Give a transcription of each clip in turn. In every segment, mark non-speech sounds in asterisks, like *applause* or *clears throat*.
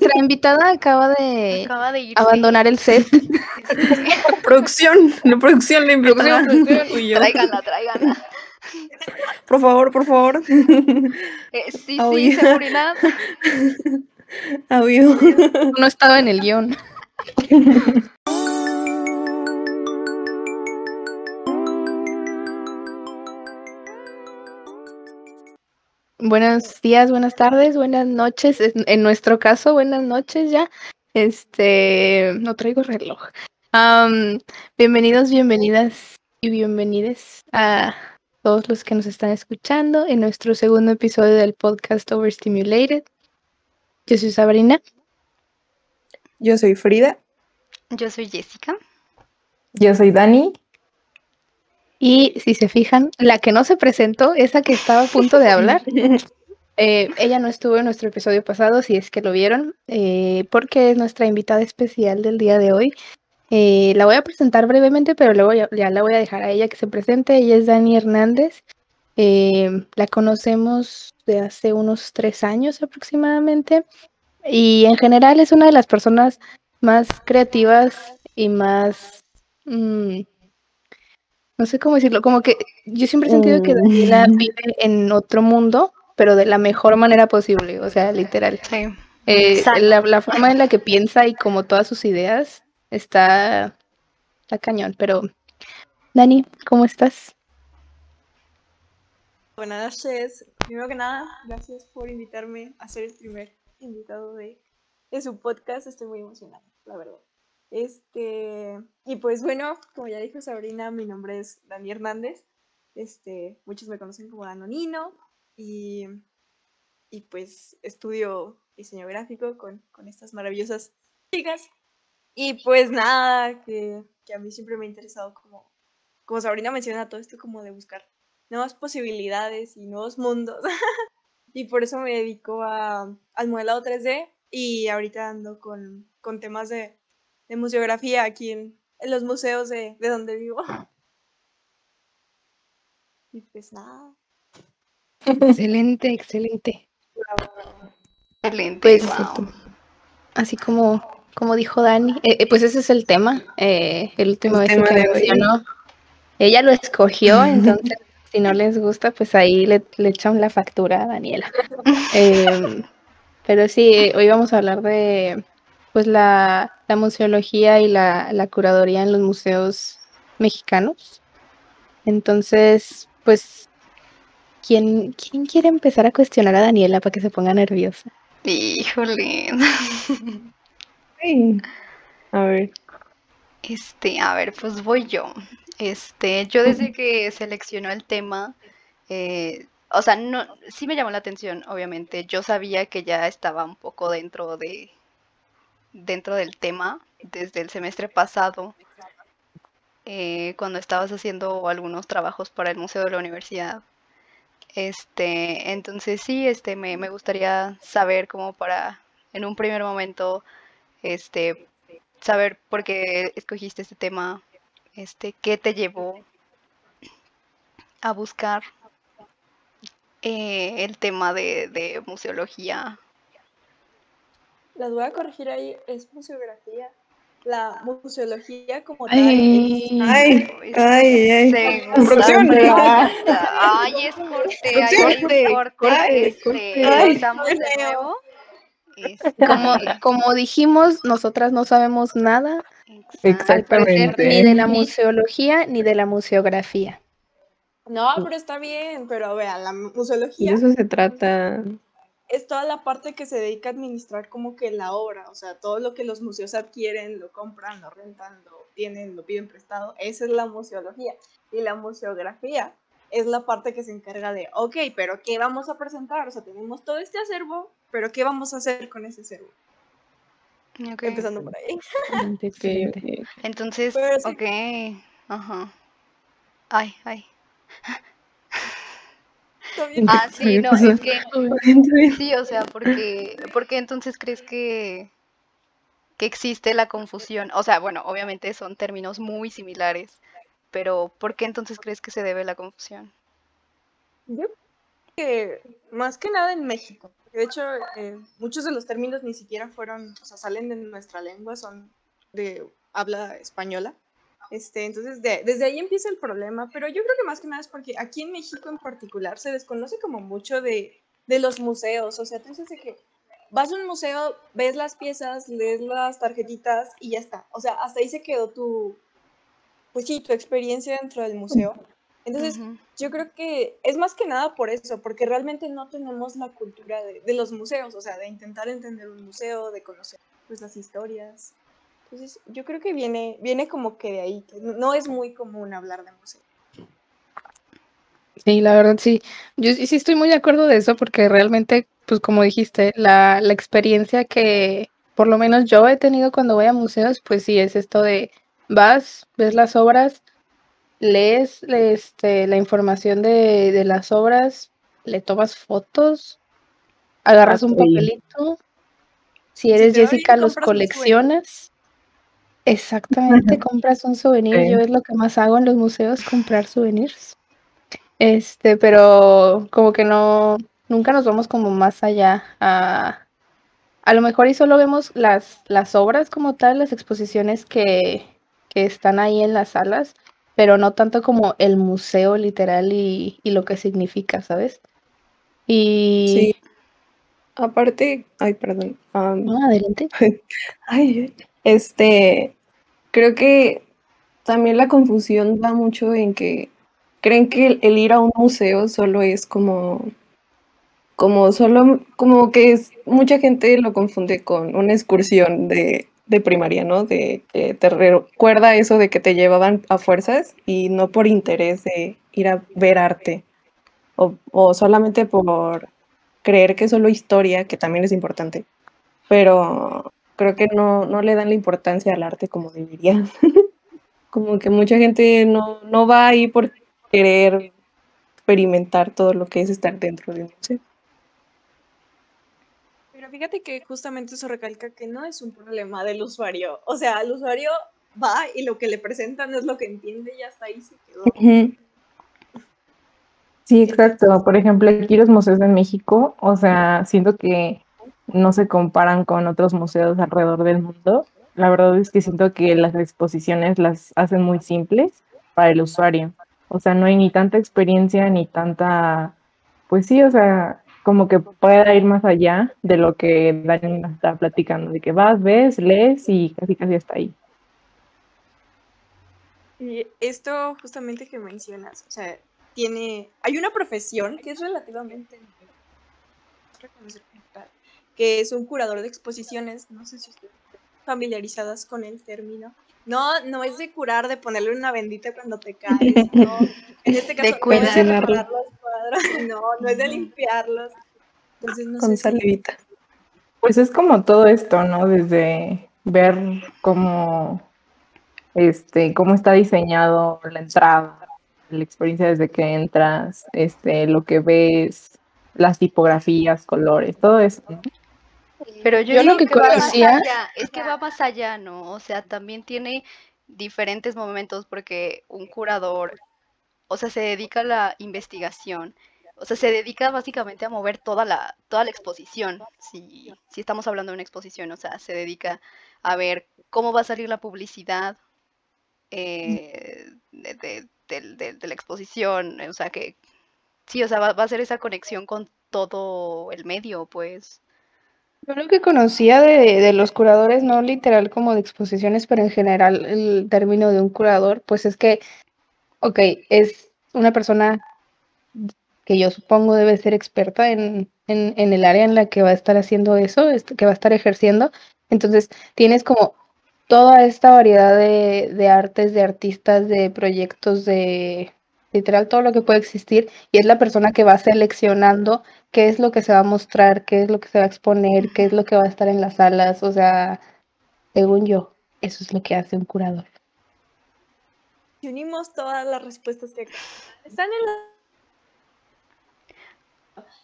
Nuestra invitada acaba de, Acaba de irse. abandonar el set. *laughs* Producción, la producción la invitada. Tráiganla, tráiganla. Por favor, por favor. *laughs* Eh, sí, sí, seguridad. Audio. No estaba en el guion. *laughs* Buenos días, buenas tardes, buenas noches. En nuestro caso, buenas noches ya. Este, no traigo reloj. Bienvenidos, bienvenidas y bienvenides a todos los que nos están escuchando en nuestro segundo episodio del podcast Overstimulated. Yo soy Sabrina. Yo soy Frida. Yo soy Jessica. Yo soy Dani. Y si se fijan, la que no se presentó, esa que estaba a punto de hablar, *laughs* eh, ella no estuvo en nuestro episodio pasado, si es que lo vieron, eh, porque es nuestra invitada especial del día de hoy. Eh, la voy a presentar brevemente, pero luego ya, ya la voy a dejar a ella que se presente. Ella es Dani Hernández. La conocemos de hace unos tres años aproximadamente. Y en general es una de las personas más creativas y más... mm, no sé cómo decirlo, como que yo siempre he sentido que Mm. Daniela vive en otro mundo, pero de la mejor manera posible, o sea, literal. Sí. Eh, la, la forma en la que piensa y como todas sus ideas está, está cañón, pero Dani, ¿cómo estás? Buenas noches. Primero que nada, gracias por invitarme a ser el primer invitado de, de su podcast. Estoy muy emocionada, la verdad. Este, y pues bueno, como ya dijo Sabrina, mi nombre es Dani Hernández. Este, muchos me conocen como Danonino y, y pues estudio diseño gráfico con, con estas maravillosas chicas. Y pues nada, que, que a mí siempre me ha interesado como, como Sabrina menciona, todo esto como de buscar nuevas posibilidades y nuevos mundos. *laughs* y por eso me dedico a, al modelado 3D y ahorita ando con, con temas de, de museografía aquí en, en los museos de, de donde vivo. y pues nada. Excelente, excelente. Excelente. Pues, wow. Así como, como dijo Dani, eh, eh, pues ese es el tema, eh, el último El vez tema que de hoy. mencionó. Ella lo escogió, entonces si no les gusta, pues ahí le, le echan la factura a Daniela. *laughs* Em, pero sí, hoy vamos a hablar de pues la, la museología y la, la curaduría en los museos mexicanos. Entonces, pues, ¿quién, ¿quién quiere empezar a cuestionar a Daniela para que se ponga nerviosa? Híjole. Sí. A ver. Este, a ver, pues voy yo. Este, yo desde que seleccionó el tema, eh, o sea, no, sí me llamó la atención, obviamente. Yo sabía que ya estaba un poco dentro de, dentro del tema desde el semestre pasado, eh, cuando estabas haciendo algunos trabajos para el museo de la universidad. Este, entonces sí, este, me, me gustaría saber como para, en un primer momento, este, saber por qué escogiste este tema, este, qué te llevó a buscar eh, el tema de, de museología. Las voy a corregir ahí, es museografía. La museología como tal. Ay, Ay, ay, ay. Producción. *laughs* Ay, es corte, ay, es corte. Corte, Este, corte. Ay, qué de nuevo. Este, como, como dijimos, nosotras no sabemos nada, exacto. al parecer, Exactamente. ni de la museología ni de la museografía. No, pero está bien, pero vean, la museología de eso se trata. Es toda la parte que se dedica a administrar como que la obra, o sea, todo lo que los museos adquieren, lo compran, lo rentan, lo tienen, lo piden prestado, esa es la museología. Y la museografía es la parte que se encarga de, ok, pero ¿qué vamos a presentar? O sea, tenemos todo este acervo, pero ¿qué vamos a hacer con ese acervo? Ok. Empezando por ahí. *laughs* Entonces, Pero sí. ok. Ajá. Ay, ay. Ah, *laughs* sí, no, bien. es que *laughs* sí, o sea, porque, porque entonces crees que, que existe la confusión. O sea, bueno, obviamente son términos muy similares, pero ¿por qué entonces crees que se debe la confusión? Yo que más que nada en México. De hecho, eh, muchos de los términos ni siquiera fueron, o sea, salen de nuestra lengua, son de habla española. Este, entonces, desde ahí empieza el problema, pero yo creo que más que nada es porque aquí en México en particular se desconoce como mucho de, de los museos, o sea, tú dices que vas a un museo, ves las piezas, lees las tarjetitas y ya está. O sea, hasta ahí se quedó tu, pues sí, tu experiencia dentro del museo. Entonces, yo creo que es más que nada por eso, porque realmente no tenemos la cultura de, de, los museos, o sea, de intentar entender un museo, de conocer pues las historias. Entonces, yo creo que viene, viene como que de ahí, que no es muy común hablar de museo. Sí, la verdad sí. Yo sí estoy muy de acuerdo de eso porque realmente, pues como dijiste, la, la experiencia que por lo menos yo he tenido cuando voy a museos, pues sí, es esto de vas, ves las obras, lees este, la información de, de las obras, le tomas fotos, agarras un papelito, si eres Jessica los coleccionas Exactamente, compras un souvenir. Yo es lo que más hago en los museos, comprar souvenirs. Este, pero como que no, nunca nos vamos como más allá a, a lo mejor y solo vemos las, las obras como tal, las exposiciones que, que están ahí en las salas, pero no tanto como el museo literal y, y lo que significa, ¿sabes? Y... Sí. Aparte, ay, perdón. no, adelante. *laughs* Ay, este, creo que también la confusión va mucho en que creen que el, ir a un museo solo es como, como solo, como que es, mucha gente lo confunde con una excursión de, de primaria, ¿no? De que te recuerda eso de que te llevaban a fuerzas y no por interés de ir a ver arte o, o solamente por creer que es solo historia, que también es importante, pero creo que no, no le dan la importancia al arte como debería. *laughs* como que mucha gente no, no va ahí por querer experimentar todo lo que es estar dentro de un museo. Pero fíjate que justamente eso recalca que no es un problema del usuario. O sea, el usuario va y lo que le presentan es lo que entiende y hasta ahí se quedó. Sí, exacto. Por ejemplo, aquí los museos en México, o sea, siento que no se comparan con otros museos alrededor del mundo. La verdad es que siento que las exposiciones las hacen muy simples para el usuario. O sea, no hay ni tanta experiencia ni tanta, pues sí, o sea, como que pueda ir más allá de lo que Dani está platicando, de que vas, ves, lees y casi casi está ahí. Y esto justamente que mencionas, o sea, tiene, hay una profesión que es relativamente que es un curador de exposiciones, no sé si están familiarizadas con el término. No, no es de curar, de ponerle una bendita cuando te caes, *laughs* no. En este caso, de cuidar. no es de los cuadros, *laughs* no, no es de limpiarlos. Entonces, no con sé salivita. Pues es como todo esto, ¿no? Desde ver cómo, este, cómo está diseñado la entrada, la experiencia desde que entras, este, lo que ves, las tipografías, colores, todo eso, ¿no? Pero yo, lo que conocía- allá, es que va más allá, ¿no? O sea, también tiene diferentes momentos porque un curador, o sea, se dedica a la investigación, o sea, se dedica básicamente a mover toda la, toda la exposición, si, si estamos hablando de una exposición, o sea, se dedica a ver cómo va a salir la publicidad eh, de, de- del- de la exposición, o sea, que sí, o sea, va, va a hacer esa conexión con todo el medio, pues. Yo lo que conocía de, de los curadores, no literal como de exposiciones, pero en general el término de un curador, pues es que, ok, es una persona que yo supongo debe ser experta en, en, en el área en la que va a estar haciendo eso, que va a estar ejerciendo. Entonces, tienes como toda esta variedad de, de artes, de artistas, de proyectos, de literal todo lo que puede existir, y es la persona que va seleccionando qué es lo que se va a mostrar, qué es lo que se va a exponer, qué es lo que va a estar en las salas, o sea, según yo, eso es lo que hace un curador. Si unimos todas las respuestas que están en la...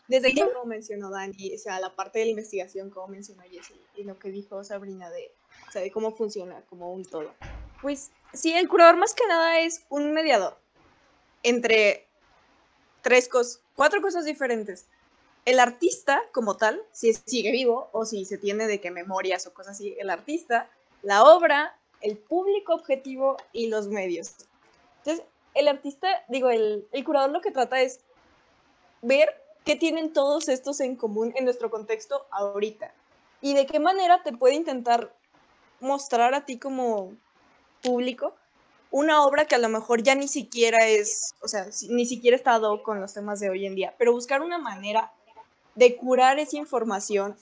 Desde ahí, como mencionó Dani, o sea, la parte de la investigación, como mencionó Jessie, y lo que dijo Sabrina de, o de cómo funciona como un todo. Pues sí, el curador más que nada es un mediador entre tres cosas, cuatro cosas diferentes. El artista como tal, si sigue vivo o si se tiene de que memorias o cosas así, el artista, la obra, el público objetivo y los medios. Entonces, el artista, digo, el, el curador lo que trata es ver qué tienen todos estos en común en nuestro contexto ahorita y de qué manera te puede intentar mostrar a ti como público una obra que a lo mejor ya ni siquiera es, o sea, ni siquiera está dado con los temas de hoy en día, pero buscar una manera de curar esa información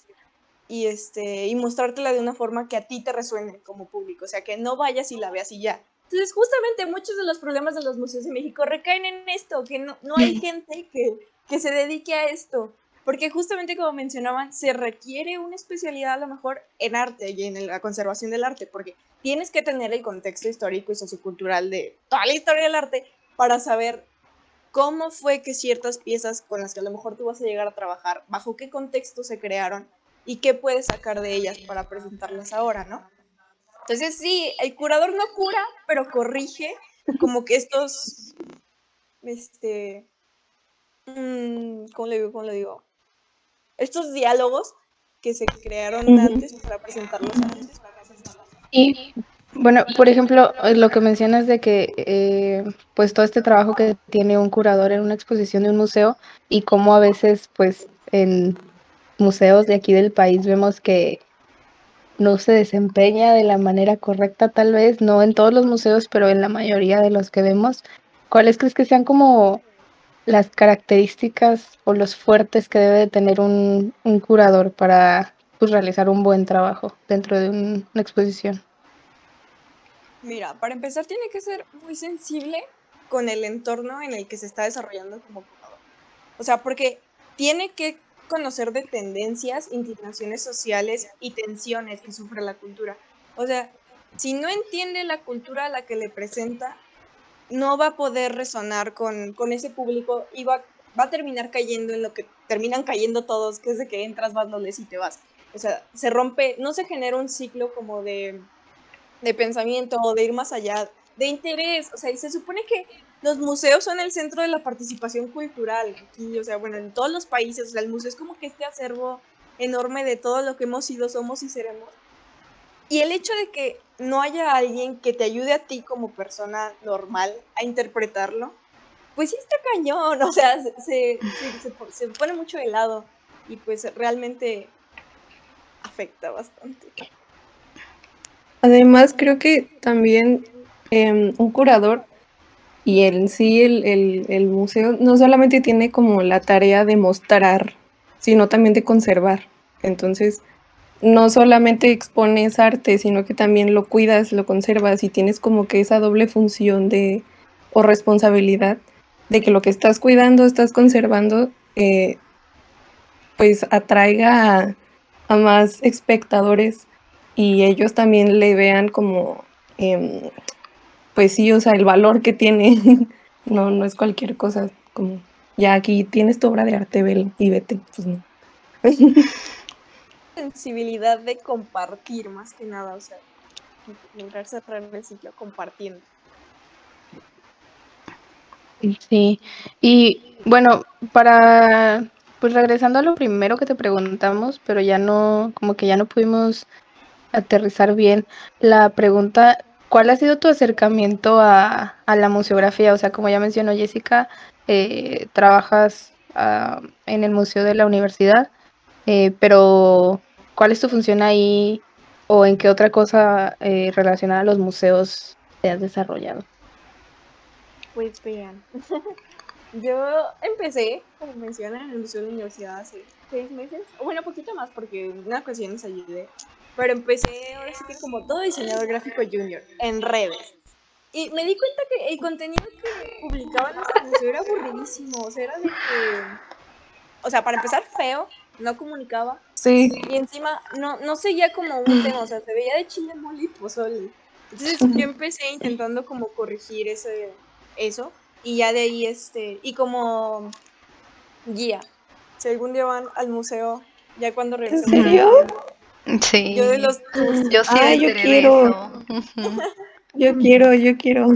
y este y mostrártela de una forma que a ti te resuene como público, o sea, que no vayas y la veas y ya. Entonces, justamente muchos de los problemas de los museos de México recaen en esto, que no, no hay gente que, que se dedique a esto. Porque justamente como mencionaban, se requiere una especialidad a lo mejor en arte y en la conservación del arte, porque tienes que tener el contexto histórico y sociocultural de toda la historia del arte para saber cómo fue que ciertas piezas con las que a lo mejor tú vas a llegar a trabajar, bajo qué contexto se crearon y qué puedes sacar de ellas para presentarlas ahora, ¿no? Entonces sí, el curador no cura, pero corrige como que estos, este, mm, ¿cómo le digo? ¿Cómo le digo? estos diálogos que se crearon antes para presentarlos antes. Y bueno, por ejemplo, lo que mencionas de que eh, pues todo este trabajo que tiene un curador en una exposición de un museo y cómo a veces pues en museos de aquí del país vemos que no se desempeña de la manera correcta tal vez, no en todos los museos, pero en la mayoría de los que vemos. ¿Cuáles crees que sean como las características o los fuertes que debe de tener un, curador para pues, realizar un buen trabajo dentro de una exposición? Mira, para empezar tiene que ser muy sensible con el entorno en el que se está desarrollando como curador. O sea, porque tiene que conocer de tendencias, inclinaciones sociales y tensiones que sufre la cultura. O sea, si no entiende la cultura a la que le presenta, no va a poder resonar con, ese público y va, a terminar cayendo en lo que terminan cayendo todos, que es de que entras, vas, no y te vas. O sea, se rompe, no se genera un ciclo como de, de pensamiento o de ir más allá, de interés. O sea, y se supone que los museos son el centro de la participación cultural aquí, o sea, bueno, en todos los países, o sea, el museo es como que este acervo enorme de todo lo que hemos sido, somos y seremos. Y el hecho de que no haya alguien que te ayude a ti como persona normal a interpretarlo, pues sí está cañón, o sea, se, se, pone mucho de lado y pues realmente afecta bastante. Además, creo que también em, un curador y en sí el, el, museo no solamente tiene como la tarea de mostrar, sino también de conservar. Entonces, no solamente expones arte, sino que también lo cuidas, lo conservas y tienes como que esa doble función de o responsabilidad de que lo que estás cuidando, estás conservando, eh, pues atraiga a, más espectadores y ellos también le vean como, em, pues sí, o sea, el valor que tiene. *laughs* no, no es cualquier cosa, como, ya aquí tienes tu obra de arte, ven y vete, pues no. *laughs* sensibilidad de compartir más que nada, o sea, lograr cerrar el ciclo compartiendo. Sí, y bueno, para, pues regresando a lo primero que te preguntamos, pero ya no, como que ya no pudimos aterrizar bien, la pregunta, ¿cuál ha sido tu acercamiento a, la museografía? O sea, como ya mencionó Jessica, eh, trabajas ah, en el Museo de la Universidad, eh, pero ¿Cuál es tu función ahí o en qué otra cosa eh, relacionada a los museos te has desarrollado? Pues vean, *laughs* yo empecé, como mencionan, en el Museo de la Universidad hace seis meses, o bueno, poquito más porque una ocasión les ayudé, pero empecé ahora sí que como todo diseñador gráfico junior, en redes. Y me di cuenta que el contenido que publicaban museo era aburridísimo, o sea, era de que, o sea, para empezar feo, no comunicaba. Sí. Y encima no, no seguía como un tema, o sea, se veía de chile mole y pozole. Entonces yo empecé intentando como corregir ese, eso y ya de ahí este, y como guía. Si algún día van al museo, ya cuando regresen. ¿En serio? Sí. Yo de los *laughs* Yo sí *laughs* yo quiero. yo quiero, yo *laughs* quiero.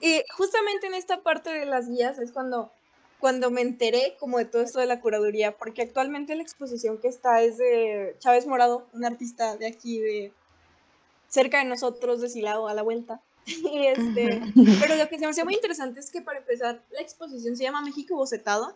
Y justamente en esta parte de las guías es cuando cuando me enteré como de todo esto de la curaduría, porque actualmente la exposición que está es de Chávez Morado, un artista de aquí, de cerca de nosotros, de Silao, a la vuelta. *laughs* Y este, pero lo que se me hace muy interesante es que para empezar, la exposición se llama México Bocetado.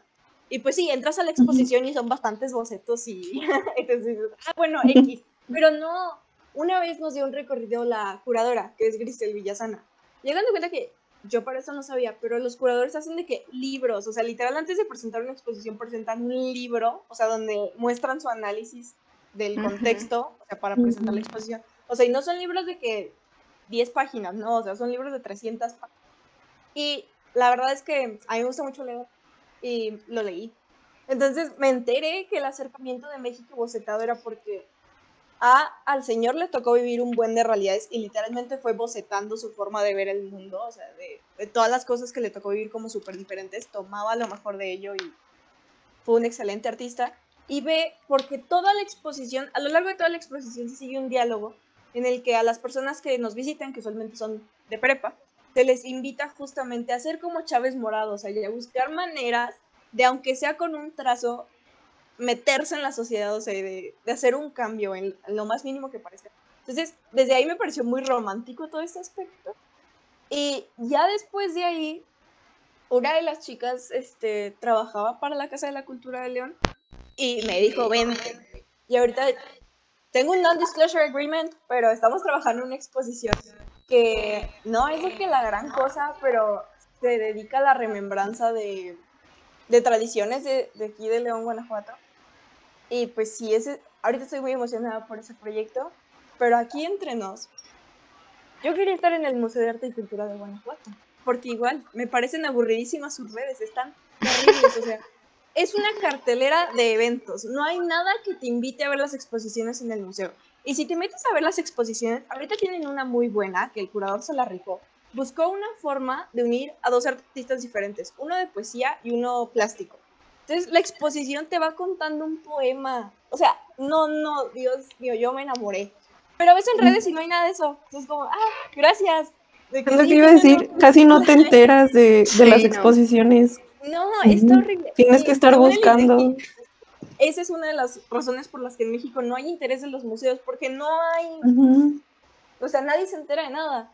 Y pues sí, entras a la exposición y son bastantes bocetos y *laughs* entonces, ah, bueno, X. Pero no, una vez nos dio un recorrido la curadora, que es Grisel Villasana. Llegando a cuenta que yo para eso no sabía, pero los curadores hacen de que libros, o sea, literal antes de presentar una exposición presentan un libro, o sea, donde muestran su análisis del contexto, o sea, para presentar la exposición. O sea, y no son libros de que 10 páginas, no, o sea, son libros de 300 páginas. Y la verdad es que a mí me gusta mucho leer y lo leí. Entonces me enteré que el acercamiento de México bocetado era porque a, al señor le tocó vivir un buen de realidades y literalmente fue bocetando su forma de ver el mundo, o sea, de, todas las cosas que le tocó vivir como súper diferentes, tomaba lo mejor de ello y fue un excelente artista. Y ve, porque toda la exposición, a lo largo de toda la exposición se sigue un diálogo en el que a las personas que nos visitan, que usualmente son de prepa, se les invita justamente a hacer como Chávez Morado, o sea, a buscar maneras de, aunque sea con un trazo, meterse en la sociedad, o sea, de, hacer un cambio en, lo más mínimo que parezca. Entonces, desde ahí me pareció muy romántico todo este aspecto. Y ya después de ahí, una de las chicas este, trabajaba para la Casa de la Cultura de León y me dijo, ven. Y ahorita tengo un non-disclosure agreement, pero estamos trabajando en una exposición que no es de que la gran cosa, pero se dedica a la remembranza de, de tradiciones de, de, aquí de León, Guanajuato. Y pues sí, ese, ahorita estoy muy emocionada por ese proyecto, pero aquí entre nos, yo quería estar en el Museo de Arte y Cultura de Guanajuato, porque igual me parecen aburridísimas sus redes, están terribles, o sea, es una cartelera de eventos, no hay nada que te invite a ver las exposiciones en el museo. Y si te metes a ver las exposiciones, ahorita tienen una muy buena, que el curador se la rifó. Buscó una forma de unir a dos artistas diferentes, uno de poesía y uno plástico. Entonces la exposición te va contando un poema. O sea, no, no, Dios mío, yo me enamoré. Pero ves en redes y no hay nada de eso. Entonces como, ah, gracias. De que iba a decir, casi no *laughs* te enteras de, de las exposiciones. No, está horrible. Tienes que estar buscando. Esa es una de las razones por las que en México no hay interés en los museos, porque no hay... O sea, nadie se entera de nada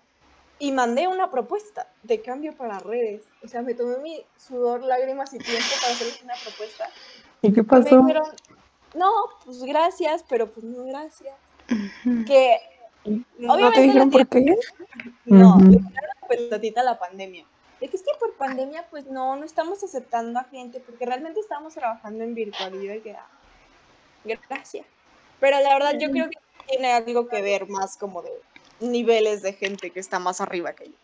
y mandé una propuesta de cambio para redes. O sea, me tomé mi sudor, lágrimas y tiempo para hacerles una propuesta. ¿Y qué pasó? me dijeron, no, pues gracias, pero pues no gracias. Que ¿No te dijeron por qué? No, uh -huh. le la pandemia. Es que es que por pandemia, pues no, no estamos aceptando a gente, porque realmente estamos trabajando en virtualidad y que, ah, gracias. Pero la verdad, yo creo que tiene algo que ver más como de niveles de gente que está más arriba que yo.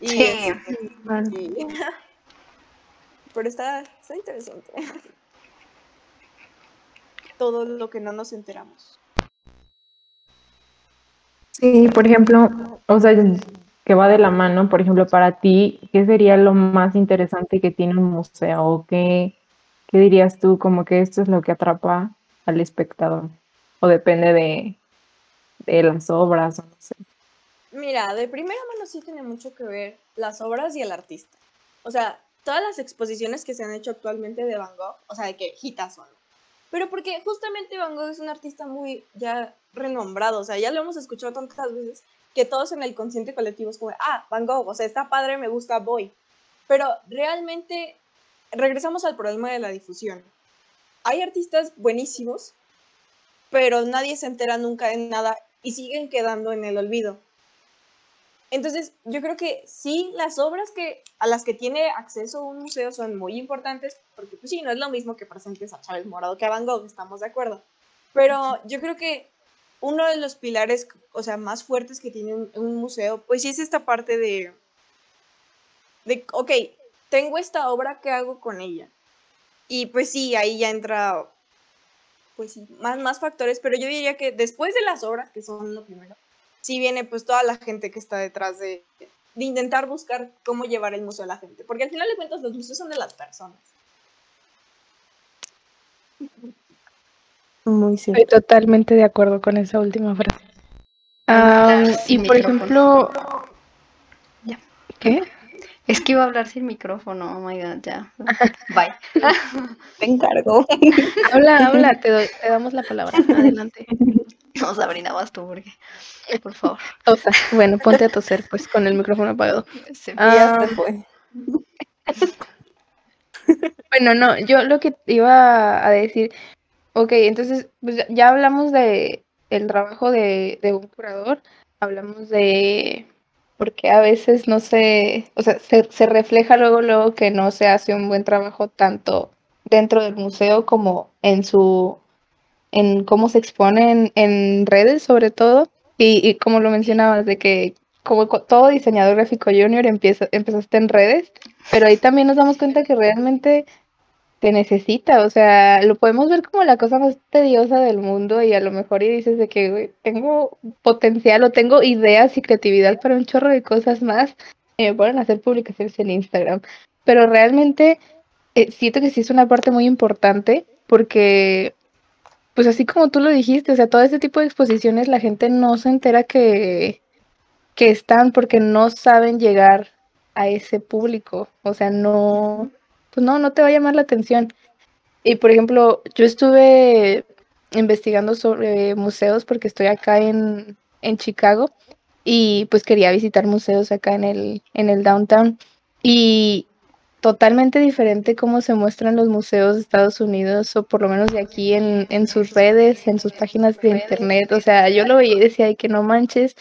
Y Sí. este, y- *laughs* Pero está, está interesante. Todo lo que no nos enteramos. Sí, por ejemplo, o sea, que va de la mano, por ejemplo, para ti, ¿qué sería lo más interesante que tiene un museo? ¿O qué, qué dirías tú como que esto es lo que atrapa al espectador? ¿O depende de, de las obras? O no sé. Mira, de primera mano sí tiene mucho que ver las obras y el artista. O sea, todas las exposiciones que se han hecho actualmente de Van Gogh, o sea, de que hitas son. Pero porque justamente Van Gogh es un artista muy ya renombrado, o sea, ya lo hemos escuchado tantas veces que todos en el consciente colectivo es como, ah, Van Gogh, o sea, está padre, me gusta, voy. Pero realmente regresamos al problema de la difusión. Hay artistas buenísimos, pero nadie se entera nunca de nada y siguen quedando en el olvido. Entonces, yo creo que sí, las obras que, a las que tiene acceso un museo son muy importantes, porque pues sí, no es lo mismo que presentes a Chávez Morado que a Van Gogh, estamos de acuerdo. Pero yo creo que uno de los pilares, o sea, más fuertes que tiene un, museo, pues sí es esta parte de, de, ok, tengo esta obra, ¿qué hago con ella? Y pues sí, ahí ya entra, pues más, más factores, pero yo diría que después de las obras, que son lo primero, sí viene pues toda la gente que está detrás de, de intentar buscar cómo llevar el museo a la gente, porque al final de cuentas los museos son de las personas. Muy cierto. Estoy totalmente de acuerdo con esa última frase. Y por micrófono. ejemplo, Ya. ¿qué? Es que iba a hablar sin micrófono, oh my god, ya. *laughs* Bye. Te encargo. Habla, habla, te, doy, te damos la palabra. *laughs* Adelante. No, Sabrina, vas tú, porque, por favor. Tosa. Bueno, ponte a toser, pues, con el micrófono apagado. Se- Ah, Ya se fue. Bueno, no, yo lo que iba a decir, ok, entonces pues ya- hablamos de el trabajo de, de un curador, hablamos de porque a veces no se, o sea, se, se refleja luego, luego que no se hace un buen trabajo tanto dentro del museo como en su, en cómo se expone en, redes sobre todo, y, y como lo mencionabas, de que como co- todo diseñador gráfico junior empieza, empezaste en redes, pero ahí también nos damos cuenta que realmente te necesita, o sea, lo podemos ver como la cosa más tediosa del mundo y a lo mejor y dices de que tengo potencial o tengo ideas y creatividad para un chorro de cosas más y me ponen a hacer publicaciones en Instagram, pero realmente eh, siento que sí es una parte muy importante porque, pues así como tú lo dijiste, o sea, todo este tipo de exposiciones la gente no se entera que, que están porque no saben llegar a ese público, o sea, no pues no, no te va a llamar la atención. Y por ejemplo, yo estuve investigando sobre museos porque estoy acá en, en Chicago y pues quería visitar museos acá en el, en el downtown. Y totalmente diferente cómo se muestran los museos de Estados Unidos o por lo menos de aquí en, en sus redes, en sus páginas de internet. O sea, yo lo veía y decía, ay, que no manches,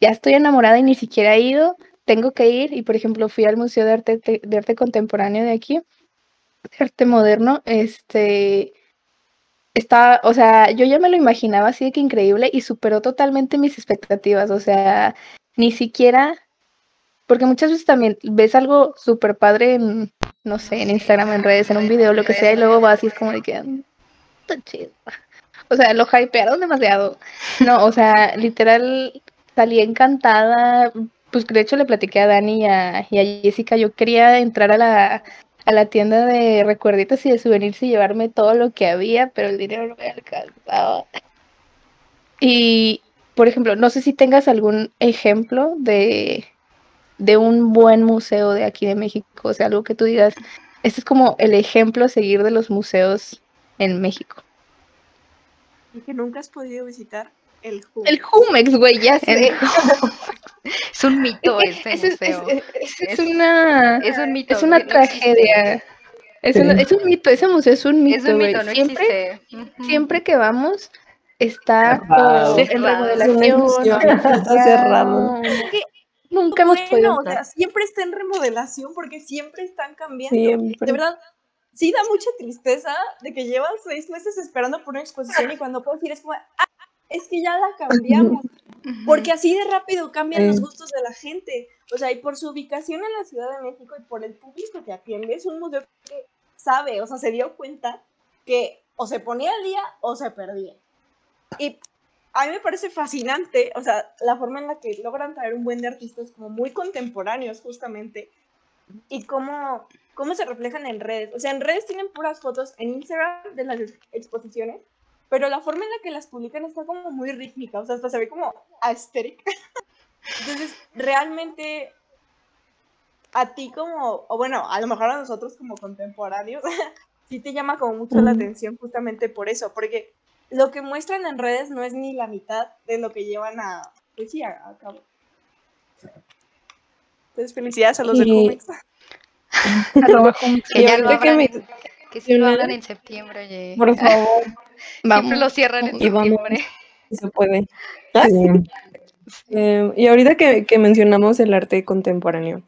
ya estoy enamorada y ni siquiera he ido tengo que ir y por ejemplo fui al Museo de Arte, te- de Arte Contemporáneo de aquí, Arte Moderno, este, está, o sea, yo ya me lo imaginaba así de que increíble y superó totalmente mis expectativas, o sea, ni siquiera, porque muchas veces también ves algo súper padre en, no sé, en Instagram, en redes, en un video, lo que sea, y luego vas y es como de que, "Mm, está chido. O sea, lo hypearon demasiado. No, o sea, literal salí encantada. Pues de hecho le platiqué a Dani y a, y a Jessica. Yo quería entrar a la, a la tienda de recuerditos y de souvenirs y llevarme todo lo que había, pero el dinero no me alcanzaba. Y, por ejemplo, no sé si tengas algún ejemplo de, de un buen museo de aquí de México. O sea, algo que tú digas, este es como el ejemplo a seguir de los museos en México. Y que nunca has podido visitar el Jumex. El Jumex, güey, ya sé. Es un mito ese es, museo. es- es- es Es- una, Es un mito. es una no tragedia. Es, Sí. una- es un mito, ese museo es un mito, Es un mito, no siempre, existe. Ujú. siempre que vamos está o en Cerrado. remodelación. Está cerrado. Nunca hemos podido Bueno, o entrar. sea, siempre está en remodelación porque siempre están cambiando. Siempre. De verdad, sí da mucha tristeza de que llevas seis meses esperando por una exposición y cuando puedes ir es como, ah, es que ya la cambiamos. Porque así de rápido cambian los gustos de la gente. O sea, y por su ubicación en la Ciudad de México y por el público que atiende, es un museo que sabe, o sea, se dio cuenta que o se ponía al día o se perdía. Y a mí me parece fascinante, o sea, la forma en la que logran traer un buen de artistas como muy contemporáneos, justamente, y cómo, cómo se reflejan en redes. O sea, en redes tienen puras fotos en Instagram de las ex- exposiciones, pero la forma en la que las publican está como muy rítmica, o sea, hasta se ve como aesthetic. Entonces, realmente, a ti como, o bueno, a lo mejor a nosotros como contemporáneos, *laughs* sí te llama como mucho la atención justamente por eso, porque lo que muestran en redes no es ni la mitad de lo que llevan a, pues sí, a, a cabo. Entonces, felicidades a los de Y-. *laughs* *laughs* Que Y ya lo que me- que sí lo abran en septiembre, oye. Por favor, *laughs* Vamos. Siempre lo cierran en Y septiembre. si se puede. *laughs* Sí. Eh, y ahorita que, que mencionamos el arte contemporáneo,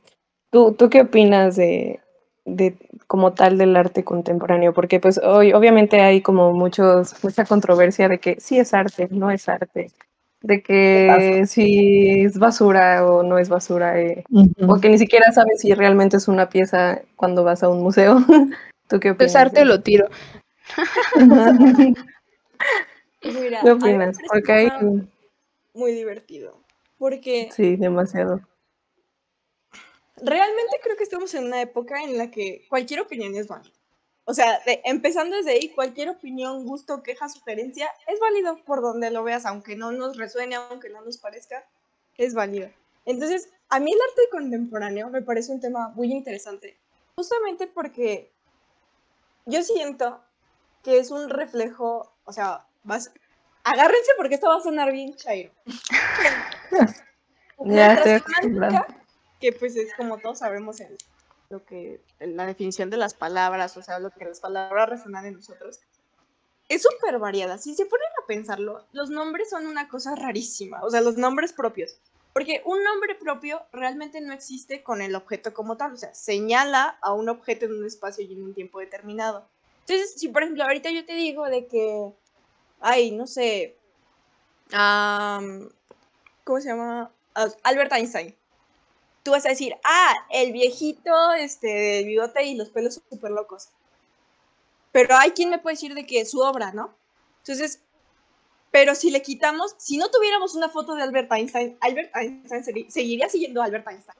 ¿tú, tú qué opinas de, de como tal del arte contemporáneo? Porque pues hoy obviamente hay como muchos, mucha controversia de que sí es arte, no es arte, de que si es basura o no es basura, eh, Ujú. o que ni siquiera sabes si realmente es una pieza cuando vas a un museo. *laughs* ¿Tú qué opinas? Pues arte de lo tiro. *laughs* Mira, ¿Qué opinas? Porque hay... muy divertido. Porque Sí, demasiado. realmente creo que estamos en una época en la que cualquier opinión es válida. O sea, de- empezando desde ahí, cualquier opinión, gusto, queja, sugerencia es válido por donde lo veas, aunque no nos resuene, aunque no nos parezca, es válido. Entonces, a mí el arte contemporáneo me parece un tema muy interesante, justamente porque yo siento que es un reflejo, o sea, vas, agárrense porque esto va a sonar bien chairo. *laughs* Ya estoy que pues es como todos sabemos lo que la definición de las palabras, o sea, lo que las palabras resonan en nosotros, es súper variada. Si se ponen a pensarlo, los nombres son una cosa rarísima, o sea, los nombres propios. Porque un nombre propio realmente no existe con el objeto como tal, o sea, señala a un objeto en un espacio y en un tiempo determinado. Entonces, si por ejemplo ahorita yo te digo de que, ay, no sé, am, ¿cómo se llama? Ah, Albert Einstein. Tú vas a decir, ah, el viejito, este, del bigote y los pelos súper locos. Pero hay quien me puede decir de que su obra, ¿no? Entonces, pero si le quitamos, si no tuviéramos una foto de Albert Einstein, Albert Einstein segui- seguiría siguiendo a Albert Einstein.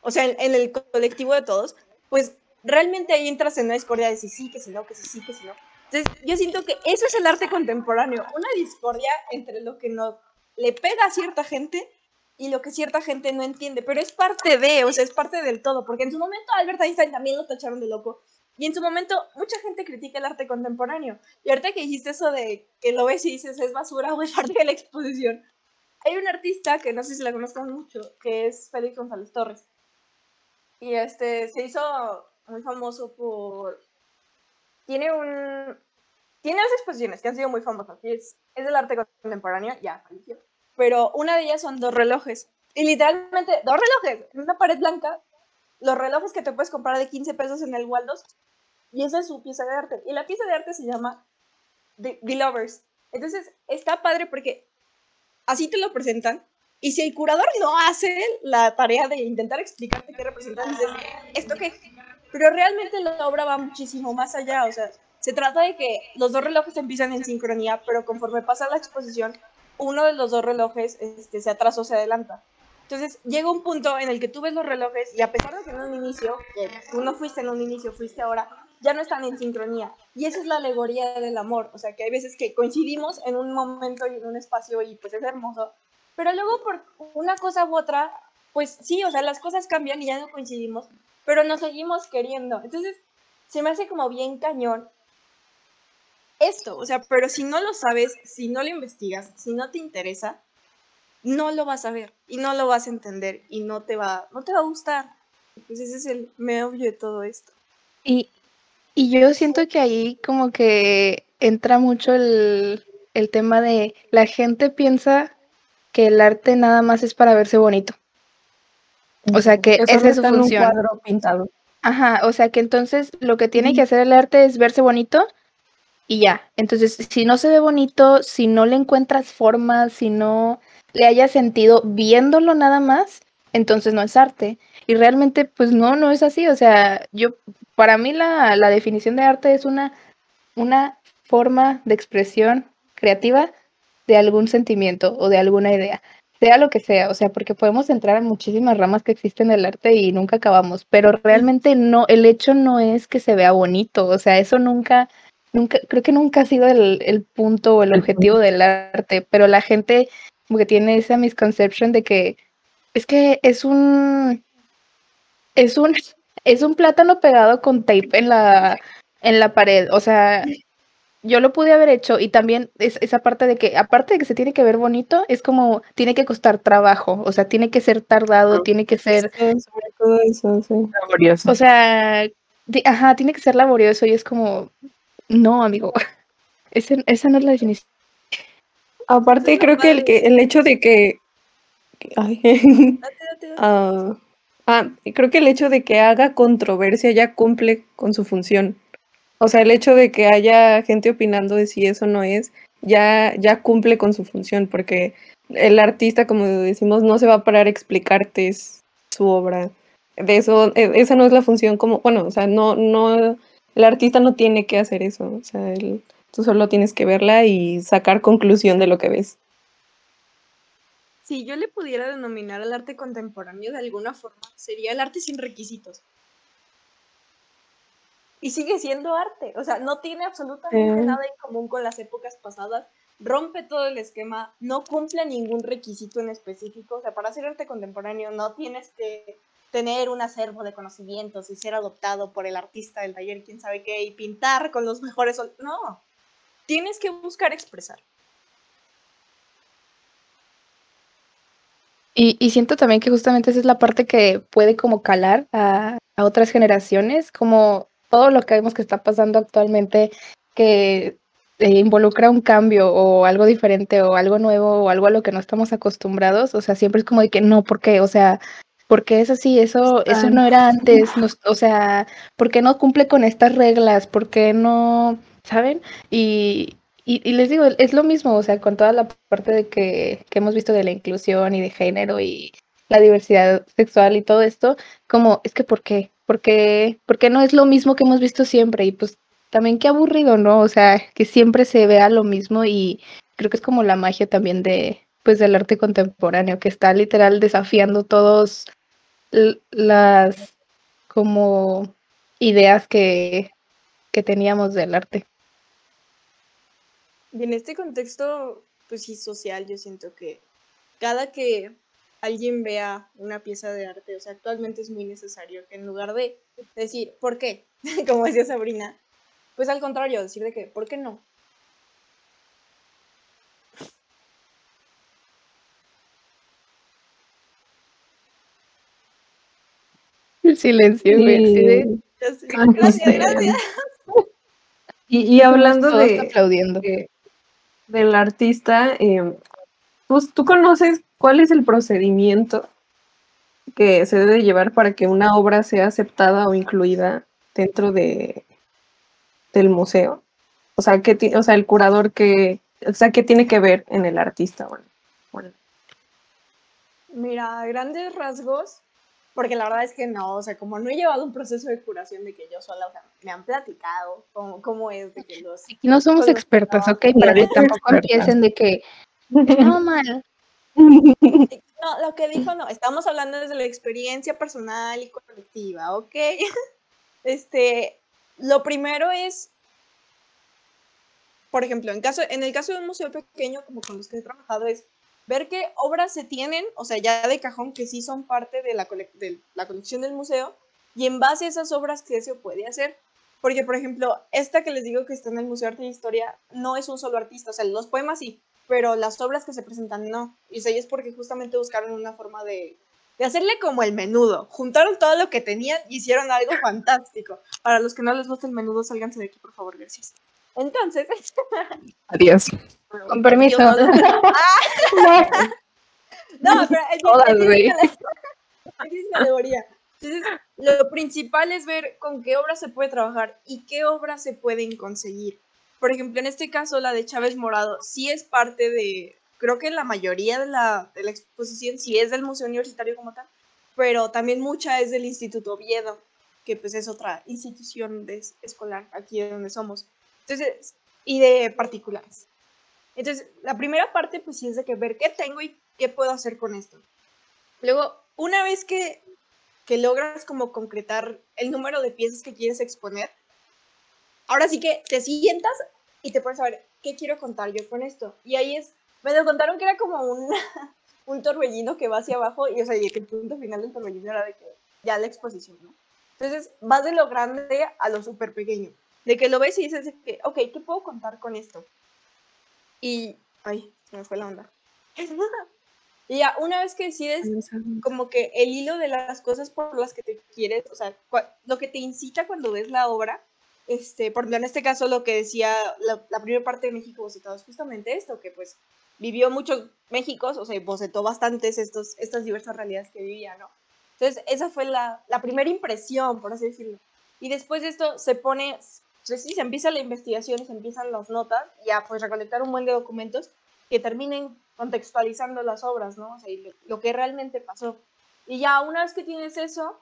O sea, en, en el colectivo de todos, pues realmente ahí entras en una discordia de si sí, que si no, que si sí, que si no. Entonces, yo siento que eso es el arte contemporáneo, una discordia entre lo que no le pega a cierta gente y lo que cierta gente no entiende, pero es parte de, o sea, es parte del todo, porque en su momento Albert Einstein también lo tacharon de loco, y en su momento mucha gente critica el arte contemporáneo, y ahorita que dijiste eso de que lo ves y dices es basura o es parte de la exposición, hay un artista que no sé si la conozcan mucho, que es Félix González Torres, y este se hizo muy famoso por... Tiene un... Tiene dos exposiciones que han sido muy famosas, es, es del arte contemporáneo, ya pero una de ellas son dos relojes. Y literalmente, dos relojes en una pared blanca, los relojes que te puedes comprar de 15 pesos en el Waldos, y esa es su pieza de arte. Y la pieza de arte se llama The, The Lovers. Entonces, está padre porque así te lo presentan, y si el curador no hace la tarea de intentar explicarte qué representa, dices, ¿esto qué? Pero realmente la obra va muchísimo más allá, o sea, se trata de que los dos relojes empiezan en sincronía, pero conforme pasa la exposición, uno de los dos relojes este, se atrasa o se adelanta. Entonces llega un punto en el que tú ves los relojes y a pesar de que en un inicio, que tú no fuiste en un inicio, fuiste ahora, ya no están en sincronía. Y esa es la alegoría del amor. O sea, que hay veces que coincidimos en un momento y en un espacio y pues es hermoso. Pero luego por una cosa u otra, pues sí, o sea, las cosas cambian y ya no coincidimos, pero nos seguimos queriendo. Entonces se me hace como bien cañón esto, o sea, pero si no lo sabes, si no lo investigas, si no te interesa, no lo vas a ver y no lo vas a entender y no te va, no te va a gustar. Pues ese es el meollo de todo esto. Y, y yo siento que ahí como que entra mucho el, el tema de la gente piensa que el arte nada más es para verse bonito. O sea que solo esa es su en un función. cuadro pintado. Ajá, o sea que entonces lo que tiene que hacer el arte es verse bonito y ya. Entonces, si no se ve bonito, si no le encuentras forma, si no le hayas sentido viéndolo nada más, entonces no es arte. Y realmente, pues no, no es así. O sea, yo, para mí la, la definición de arte es una, una forma de expresión creativa de algún sentimiento o de alguna idea, sea lo que sea, o sea, porque podemos entrar en muchísimas ramas que existen del arte y nunca acabamos, pero realmente no, el hecho no es que se vea bonito, o sea, eso nunca, nunca, creo que nunca ha sido el, el punto o el objetivo del arte, pero la gente como que tiene esa misconception de que es que es un, es un, es un plátano pegado con tape en la, en la pared, o sea, yo lo pude haber hecho y también es, esa parte de que, aparte de que se tiene que ver bonito, es como, tiene que costar trabajo, o sea, tiene que ser tardado, tiene que ser, Sí, sobre todo eso, sí. Laborioso. o sea, ajá, tiene que ser laborioso y es como, no, amigo, *laughs* ese- esa no es la definición. Aparte, creo que el, que el hecho de que... ay, Date, *laughs* ah, creo que el hecho de que haga controversia ya cumple con su función. O sea, el hecho de que haya gente opinando de si eso no es, ya, ya cumple con su función, porque el artista, como decimos, no se va a parar a explicarte su obra. De eso, e- esa no es la función como, bueno, o sea, no, no, el artista no tiene que hacer eso. O sea, tú solo tienes que verla y sacar conclusión de lo que ves. Si yo le pudiera denominar al arte contemporáneo de alguna forma, sería el arte sin requisitos. Y sigue siendo arte, o sea, no tiene absolutamente nada en común con las épocas pasadas, rompe todo el esquema, no cumple ningún requisito en específico. O sea, para hacer arte contemporáneo no tienes que tener un acervo de conocimientos y ser adoptado por el artista del taller, quién sabe qué, y pintar con los mejores. No, tienes que buscar expresar. Y, siento también que justamente esa es la parte que puede como calar a, a otras generaciones, como todo lo que vemos que está pasando actualmente, que eh, involucra un cambio o algo diferente o algo nuevo o algo a lo que no estamos acostumbrados, o sea, siempre es como de que no, ¿por qué? O sea, porque es así, eso, eso no era antes, o sea, ¿por qué no cumple con estas reglas? ¿Por qué no, saben? Y, y, les digo, es lo mismo, o sea, con toda la parte de que, que hemos visto de la inclusión y de género y la diversidad sexual y todo esto, como, es que ¿por qué? Porque, porque no es lo mismo que hemos visto siempre y pues también qué aburrido, ¿no? O sea, que siempre se vea lo mismo y creo que es como la magia también de, pues, del arte contemporáneo, que está literal desafiando todos las como ideas que, que teníamos del arte. Y en este contexto, pues sí, social, yo siento que cada que alguien vea una pieza de arte, o sea, actualmente es muy necesario que en lugar de decir, ¿por qué? *laughs* Como decía Sabrina, pues al contrario, decir de que, ¿por qué no? El silencio. Gracias, gracias. Y, hablando de, aplaudiendo. Del artista, eh, pues, ¿tú conoces cuál es el procedimiento que se debe llevar para que una obra sea aceptada o incluida dentro de del museo? O sea, ¿qué o sea, el curador que, o sea, ¿qué tiene que ver en el artista? Bueno, Mira, grandes rasgos, porque la verdad es que no, o sea, como no he llevado un proceso de curación de que yo sola, o sea, me han platicado cómo, cómo es de que los... no somos expertas, ok, para que tampoco empiecen de que no mal. No, lo que dijo no, estamos hablando desde la experiencia personal y colectiva, ¿ok? *laughs* Este, lo primero es, por ejemplo, en, caso, en el caso de un museo pequeño, como con los que he trabajado, es ver qué obras se tienen, o sea, ya de cajón, que sí son parte de la, colección del museo, y en base a esas obras que se puede hacer. Porque, por ejemplo, esta que les digo que está en el Museo de Arte y Historia no es un solo artista, o sea, los poemas sí, pero las obras que se presentan no. Y es porque justamente buscaron una forma de de hacerle como el menudo. Juntaron todo lo que tenían y hicieron algo *laughs* fantástico. Para los que no les gusta el menudo, sálganse de aquí, por favor, gracias. Entonces. *laughs* Adiós. Con permiso. *laughs* *laughs* no, pero el, categoría. Entonces, lo principal es ver con qué obras se puede trabajar y qué obras se pueden conseguir. Por ejemplo, en este caso, la de Chávez Morado sí es parte de, creo que la mayoría de la, de la exposición sí es del Museo Universitario como tal, pero también mucha es del Instituto Oviedo, que pues es otra institución de, escolar aquí donde somos. Entonces, y de particulares. Entonces, la primera parte pues sí es de que ver qué tengo y qué puedo hacer con esto. Luego, una vez que, que logras como concretar el número de piezas que quieres exponer, ahora sí que te sientas y te puedes saber qué quiero contar yo con esto. Y ahí es me lo contaron que era como un, *laughs* un torbellino que va hacia abajo y, o sea, y que el punto final del torbellino era de que ya la exposición, ¿no? Entonces, vas de lo grande a lo súper pequeño. De que lo ves y dices que, ok, ¿qué puedo contar con esto? Y, ay, se me fue la onda. *laughs* y ya, una vez que decides como que el hilo de las cosas por las que te quieres, o sea, lo que te incita cuando ves la obra, este, por ejemplo, en este caso lo que decía la, la primera parte de México bocetado es justamente esto, que pues vivió muchos Méxicos, o sea, bocetó bastantes estos, estas diversas realidades que vivía, ¿no? Entonces, esa fue la, la primera impresión, por así decirlo. Y después de esto se pone, pues sí, se empieza la investigación, se empiezan las notas, ya pues recolectar un buen de documentos que terminen contextualizando las obras, ¿no? O sea, lo, lo, que realmente pasó. Y ya una vez que tienes eso,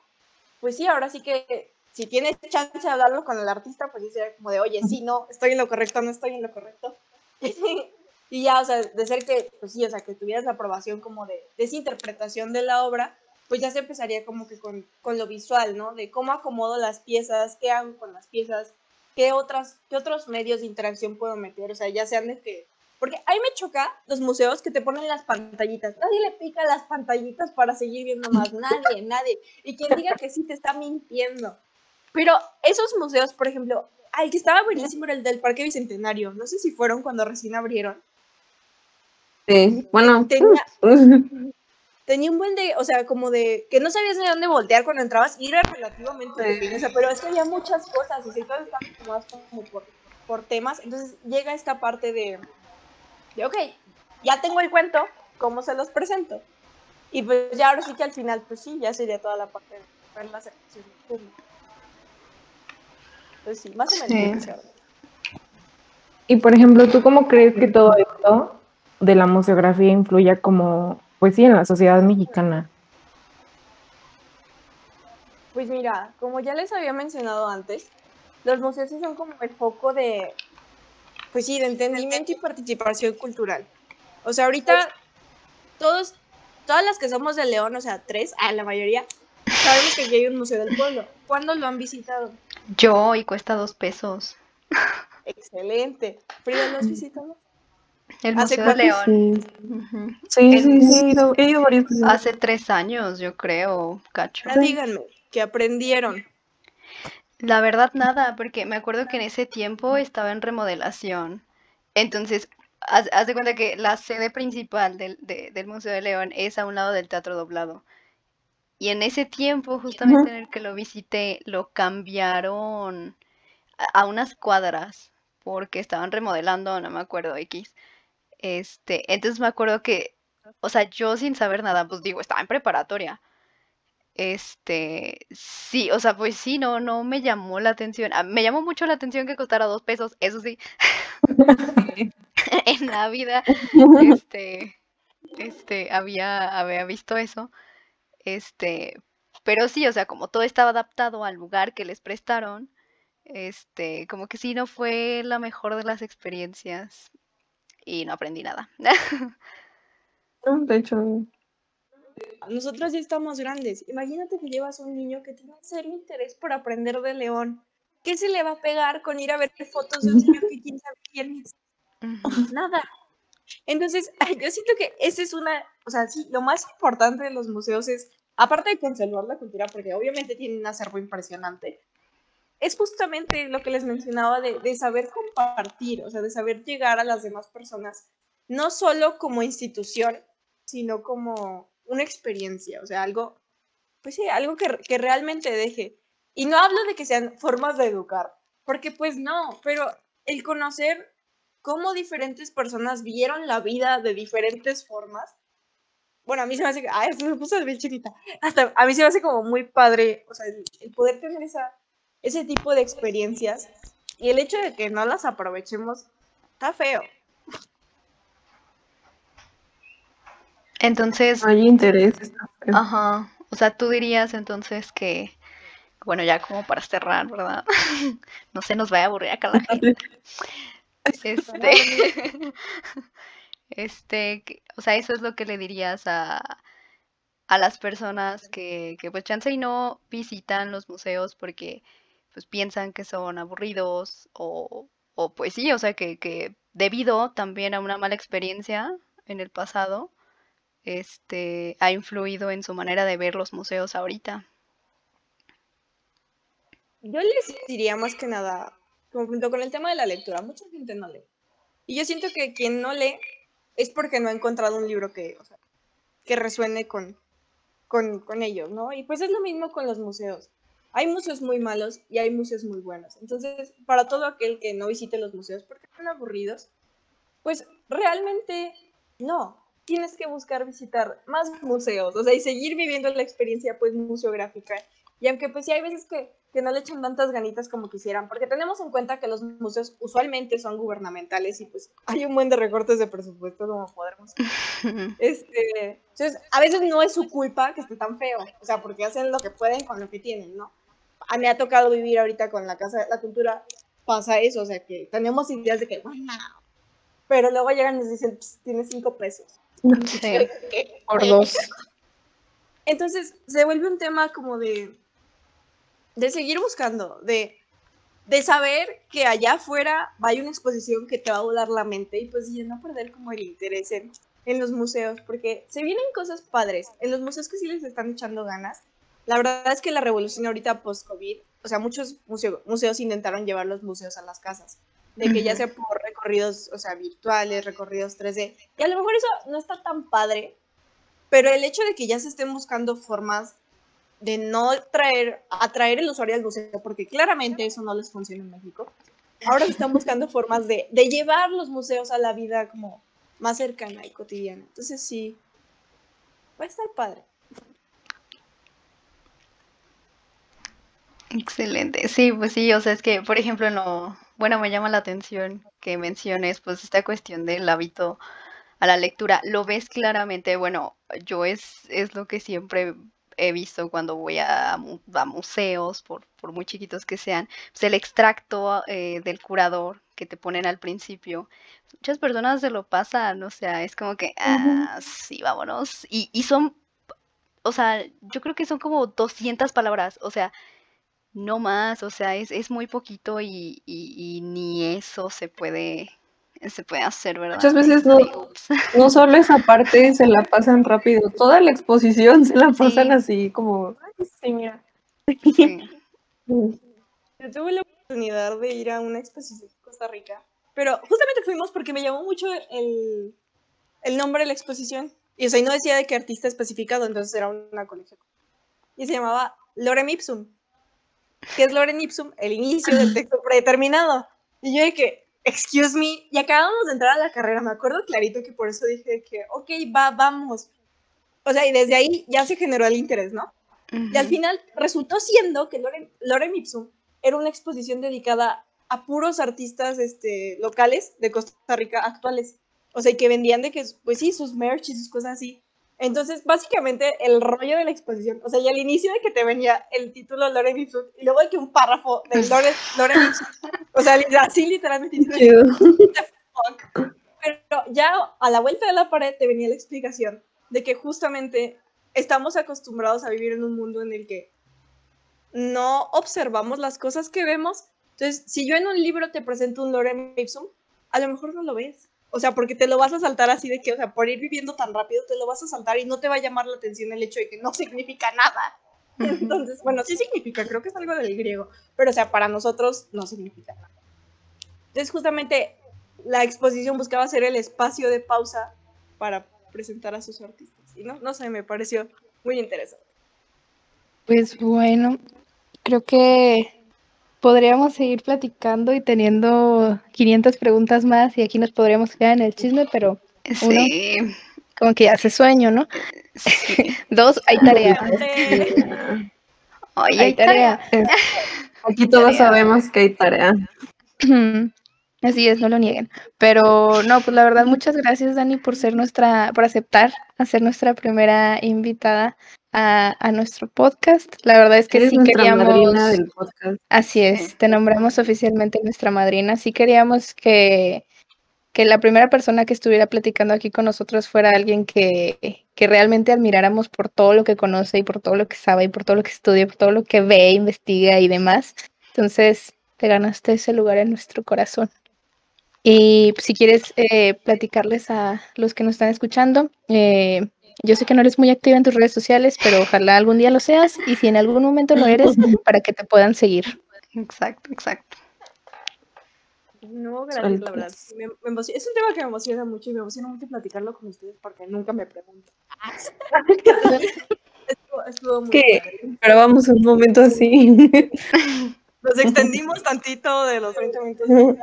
pues sí, ahora sí que si tienes chance de hablarlo con el artista, pues sí, como de, oye, sí, no, estoy en lo correcto, no estoy en lo correcto. *laughs* Y ya, o sea, de ser que, pues sí, o sea, que tuvieras la aprobación como de, de esa interpretación de la obra, pues ya se empezaría como que con, con, lo visual, ¿no? De cómo acomodo las piezas, qué hago con las piezas, qué, otras, qué otros medios de interacción puedo meter, o sea, ya sean de que Porque a mí me choca los museos que te ponen las pantallitas. Nadie le pica las pantallitas para seguir viendo más. Nadie, nadie. Y quien diga que sí te está mintiendo. Pero esos museos, por ejemplo, el que estaba buenísimo era el del Parque Bicentenario. No sé si fueron cuando recién abrieron. Sí, bueno. Tenía, *laughs* tenía un buen de, o sea, como de que no sabías de dónde voltear cuando entrabas y era relativamente pequeño, o sea, pero es que había muchas cosas, o sea, estaban tomadas como por, por temas. Entonces llega esta parte de, de, ok, ya tengo el cuento, ¿cómo se los presento? Y pues ya ahora sí que al final, pues sí, ya sería toda la parte de ver la. Pues sí, más o menos. Sí. Y por ejemplo, ¿tú cómo crees que todo esto de la museografía influya como, pues sí, en la sociedad mexicana? Pues mira, como ya les había mencionado antes, los museos son como el foco de, pues sí, de entendimiento y participación cultural. O sea, ahorita todos, todas las que somos de León, o sea, tres, a la mayoría, sabemos que aquí hay un museo del pueblo. ¿Cuándo lo han visitado? Yo, y cuesta dos pesos. Excelente. ¿Frida lo has visitado? El ¿Hace Museo de? León. Sí, sí, El- sí, sí, he ido- he ido varias veces. Hace tres años, yo creo, cacho. Ya díganme, que aprendieron. La verdad, nada, porque me acuerdo que en ese tiempo estaba en remodelación. Entonces, haz, haz de cuenta que la sede principal del, de- del Museo de León es a un lado del Teatro Doblado. Y en ese tiempo, justamente en el que lo visité, lo cambiaron a, a unas cuadras porque estaban remodelando, no me acuerdo, X. Este, entonces me acuerdo que, o sea, yo sin saber nada, pues digo, estaba en preparatoria. Este, sí, o sea, pues sí, no, no me llamó la atención. Me llamó mucho la atención que costara dos pesos, eso sí, *laughs* en la vida, *laughs* este, este, había, había visto eso, este, pero sí, o sea, como todo estaba adaptado al lugar que les prestaron, este, como que sí, no fue la mejor de las experiencias y no aprendí nada. De hecho, Nosotros ya estamos grandes. Imagínate que llevas un niño que tiene un serio interés por aprender de León. ¿Qué se le va a pegar con ir a ver fotos de un niño que quién sabe quién es? Nada. Entonces, yo siento que esa es una, o sea, sí, lo más importante de los museos es, aparte de conservar la cultura, porque obviamente tienen un acervo impresionante, es justamente lo que les mencionaba de, de saber compartir, o sea, de saber llegar a las demás personas, no solo como institución, sino como una experiencia, o sea, algo, pues sí, algo que, que realmente deje. Y no hablo de que sean formas de educar, porque pues no, pero el conocer cómo diferentes personas vieron la vida de diferentes formas. Bueno, a mí se me hace ay, me puso bien chiquita. Hasta a mí se me hace como muy padre, o sea, el poder tener esa, ese tipo de experiencias y el hecho de que no las aprovechemos está feo. Entonces, hay interés. Ajá, o sea, tú dirías entonces que, bueno, ya como para cerrar, ¿verdad? *laughs* No se nos vaya a aburrir acá la gente. *laughs* Este, *laughs* este, o sea, eso es lo que le dirías a, a las personas que, que pues chance y no visitan los museos porque pues piensan que son aburridos o, o pues sí, o sea, que, que debido también a una mala experiencia en el pasado, este, ha influido en su manera de ver los museos ahorita. Yo les diría más que nada, junto con el tema de la lectura, mucha gente no lee. Y yo siento que quien no lee es porque no ha encontrado un libro que, que resuene con, con, con ellos, ¿no? Y pues es lo mismo con los museos. Hay museos muy malos y hay museos muy buenos. Entonces, para todo aquel que no visite los museos porque son aburridos, pues realmente no. Tienes que buscar visitar más museos, o sea, y seguir viviendo la experiencia pues museográfica. Y aunque pues sí hay veces que, que no le echan tantas ganitas como quisieran, porque tenemos en cuenta que los museos usualmente son gubernamentales y pues hay un buen de recortes de presupuesto como podremos. *laughs* Este, entonces, a veces no es su culpa que esté tan feo, o sea, porque hacen lo que pueden con lo que tienen, ¿no? A mí me ha tocado vivir ahorita con la Casa de la Cultura, pasa eso, o sea, que tenemos ideas de que, bueno, pero luego llegan y nos dicen, "Ps, tiene cinco pesos. Sí. *laughs* Por dos. Entonces se vuelve un tema como de, de seguir buscando, de de saber que allá afuera hay una exposición que te va a volar la mente y pues ya no perder como el interés en, en los museos, porque se vienen cosas padres. En los museos que sí les están echando ganas. La verdad es que la revolución ahorita post-COVID, o sea, muchos museo, museos intentaron llevar los museos a las casas. De que ya sea por recorridos, o sea, virtuales, recorridos 3D. Y a lo mejor eso no está tan padre, pero el hecho de que ya se estén buscando formas de no traer, atraer el usuario al museo, porque claramente eso no les funciona en México. Ahora están buscando *laughs* formas de, de llevar los museos a la vida como más cercana y cotidiana. Entonces sí, va a estar padre. Excelente. Sí, pues sí, o sea, es que, por ejemplo, no, bueno, me llama la atención que menciones pues esta cuestión del hábito a la lectura. Lo ves claramente, bueno, yo es, es lo que siempre he visto cuando voy a, a museos, por, por, muy chiquitos que sean, pues el extracto eh, del curador que te ponen al principio. Muchas personas se lo pasan, o sea, es como que, ah, sí, vámonos. Y, y son, o sea, yo creo que son como 200 palabras, o sea, no más, o sea, es, es muy poquito y, y, y ni eso se puede se puede hacer, ¿verdad? Muchas veces no, *laughs* no solo esa parte se la pasan rápido, toda la exposición se la pasan Sí. así como, "Ay, sí, mira. Sí. *laughs* Yo tuve la oportunidad de ir a una exposición en Costa Rica, pero justamente fuimos porque me llamó mucho el, el nombre de la exposición. Y o sea, y no decía de qué artista especificado, entonces era una colección. Y se llamaba Lorem Ipsum. ¿Qué es Lorem Ipsum? El inicio del texto predeterminado. Y yo de que, excuse me, y acabamos de entrar a la carrera, me acuerdo clarito que por eso dije que, ok, va, vamos. O sea, y desde ahí ya se generó el interés, ¿no? Y al final resultó siendo que Lorem, Lorem Ipsum era una exposición dedicada a puros artistas este, locales de Costa Rica actuales. O sea, que vendían de que, pues sí, sus merch y sus cosas así. Entonces, básicamente, el rollo de la exposición, o sea, y al inicio de que te venía el título Lorem Ipsum, y luego hay que un párrafo de Lorem Ipsum, o sea, así literalmente. Pero ya a la vuelta de la pared te venía la explicación de que justamente estamos acostumbrados a vivir en un mundo en el que no observamos las cosas que vemos. Entonces, si yo en un libro te presento un lorem ipsum, a lo mejor no lo ves. O sea, porque te lo vas a saltar así de que, o sea, por ir viviendo tan rápido, te lo vas a saltar y no te va a llamar la atención el hecho de que no *laughs* significa nada. Entonces, bueno, sí significa, creo que es algo del griego, pero o sea, para nosotros no significa nada. Entonces, justamente la exposición buscaba ser el espacio de pausa para presentar a sus artistas. Y no, no sé, me pareció muy interesante. Pues bueno, creo que podríamos seguir platicando y teniendo 500 preguntas más y aquí nos podríamos quedar en el chisme, pero Uno. Sí, como que hace sueño, ¿no? sí. *laughs* Dos, hay tarea. *laughs* Oye, Hay hay tarea. tarea. *laughs* Aquí todos Tarea. sabemos que hay tarea. *clears throat* Así es, no lo nieguen. Pero no, pues la verdad, muchas gracias, Dani, por ser nuestra, por aceptar hacer nuestra primera invitada a, a nuestro podcast. La verdad es que Eres sí nuestra queríamos. madrina del podcast. Así es, te nombramos oficialmente nuestra madrina. Sí queríamos que, que la primera persona que estuviera platicando aquí con nosotros fuera alguien que, que realmente admiráramos por todo lo que conoce y por todo lo que sabe y por todo lo que estudia, por todo lo que ve, investiga y demás. Entonces, te ganaste ese lugar en nuestro corazón. Y si quieres eh, platicarles a los que nos están escuchando, eh, yo sé que no eres muy activa en tus redes sociales, pero ojalá algún día lo seas y si en algún momento lo eres, *laughs* para que te puedan seguir. Exacto, exacto. No, gracias, la verdad. Me- me emociona- Es un tema que me emociona mucho y me emociona mucho platicarlo con ustedes porque nunca me preguntan. *laughs* estuvo, estuvo muy ¿Qué? padre. Pero vamos a un momento así. *laughs* Nos extendimos tantito de los 20 minutos, pero no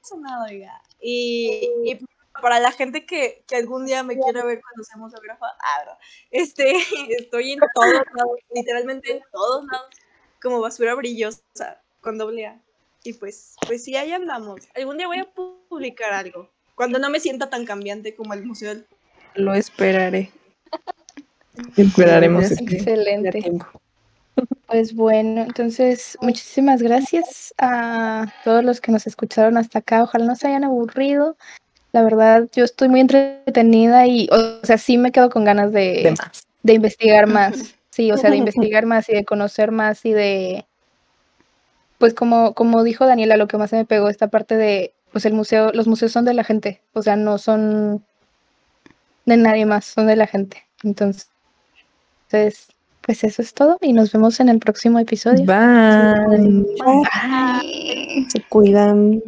pasa nada, oiga. Y, y para la gente que, que algún día me quiera ver cuando seamos autógrafa, ah, este, *laughs* estoy en todos lados, literalmente en todos lados, como basura brillosa, con doble A. Y pues, pues sí, ahí andamos. Algún día voy a pu- publicar algo, cuando no me sienta tan cambiante como el Museo del Lo esperaré. Esperaremos. Sí, excelente. Pues bueno, entonces muchísimas gracias a todos los que nos escucharon hasta acá. Ojalá no se hayan aburrido. La verdad, yo estoy muy entretenida y, o sea, sí me quedo con ganas De de, más. de investigar más. Sí, o sea, de *laughs* investigar más y de conocer más y de, pues como, como dijo Daniela, lo que más se me pegó esta parte de, pues el museo, los museos son de la gente, o sea, no son de nadie más, son de la gente. Entonces, pues eso es todo y nos vemos en el próximo episodio. Bye. Bye. Se cuidan.